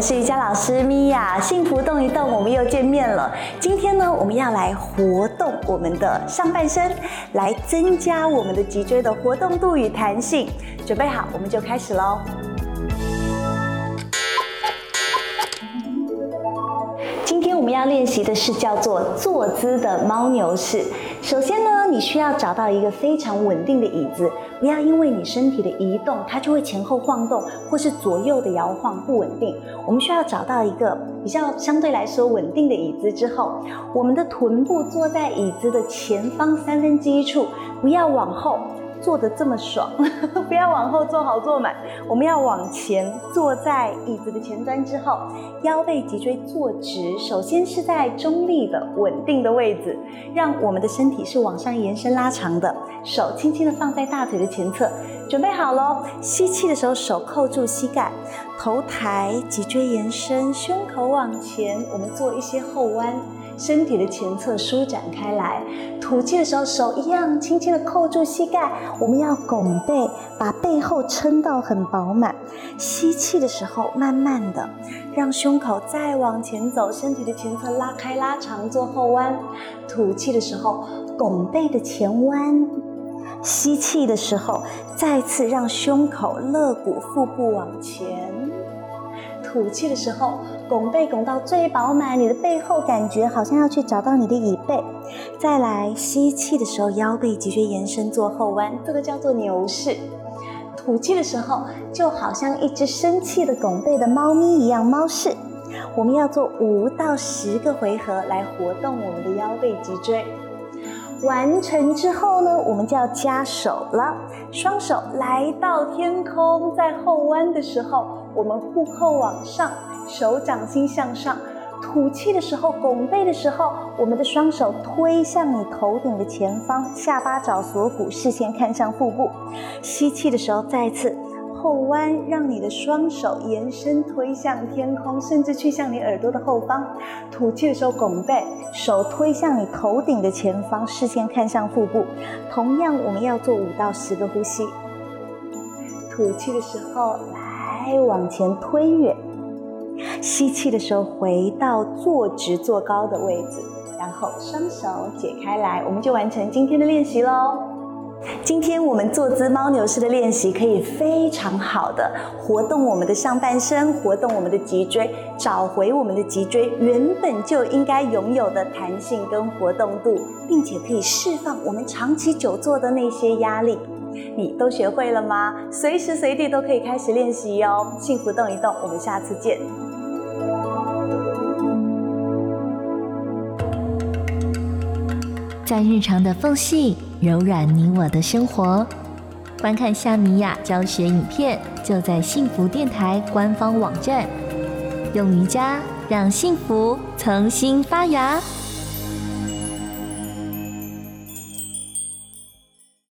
我是瑜伽老师米娅，幸福动一动，我们又见面了。今天呢，我们要来活动我们的上半身，来增加我们的脊椎的活动度与弹性。准备好，我们就开始喽。们要练习的是叫做坐姿的猫牛式。首先呢，你需要找到一个非常稳定的椅子。不要因为你身体的移动，它就会前后晃动，或是左右的摇晃不稳定。我们需要找到一个比较相对来说稳定的椅子之后，我们的臀部坐在椅子的前方三分之一处，不要往后。坐的这么爽，不要往后坐好坐满，我们要往前坐在椅子的前端之后，腰背脊椎坐直，首先是在中立的稳定的位置，让我们的身体是往上延伸拉长的，手轻轻的放在大腿的前侧，准备好喽，吸气的时候手扣住膝盖，头抬，脊椎延伸，胸口往前，我们做一些后弯。身体的前侧舒展开来，吐气的时候手一样轻轻的扣住膝盖，我们要拱背，把背后撑到很饱满。吸气的时候，慢慢的让胸口再往前走，身体的前侧拉开拉长做后弯。吐气的时候，拱背的前弯。吸气的时候，再次让胸口、肋骨、腹部往前。吐气的时候，拱背拱到最饱满，你的背后感觉好像要去找到你的椅背。再来吸气的时候，腰背脊椎延伸做后弯，这个叫做牛式。吐气的时候，就好像一只生气的拱背的猫咪一样，猫式。我们要做五到十个回合来活动我们的腰背脊椎。完成之后呢，我们就要加手了。双手来到天空，在后弯的时候，我们互扣往上，手掌心向上。吐气的时候，拱背的时候，我们的双手推向你头顶的前方，下巴找锁骨，视线看向腹部。吸气的时候，再次。后弯，让你的双手延伸推向天空，甚至去向你耳朵的后方。吐气的时候拱背，手推向你头顶的前方，视线看向腹部。同样，我们要做五到十个呼吸。吐气的时候，来往前推远。吸气的时候，回到坐直坐高的位置，然后双手解开来，我们就完成今天的练习喽。今天我们坐姿猫牛式的练习，可以非常好的活动我们的上半身，活动我们的脊椎，找回我们的脊椎原本就应该拥有的弹性跟活动度，并且可以释放我们长期久坐的那些压力。你都学会了吗？随时随地都可以开始练习哟！幸福动一动，我们下次见。在日常的缝隙。柔软你我的生活，观看夏米雅教学影片，就在幸福电台官方网站。用瑜伽让幸福重新发芽。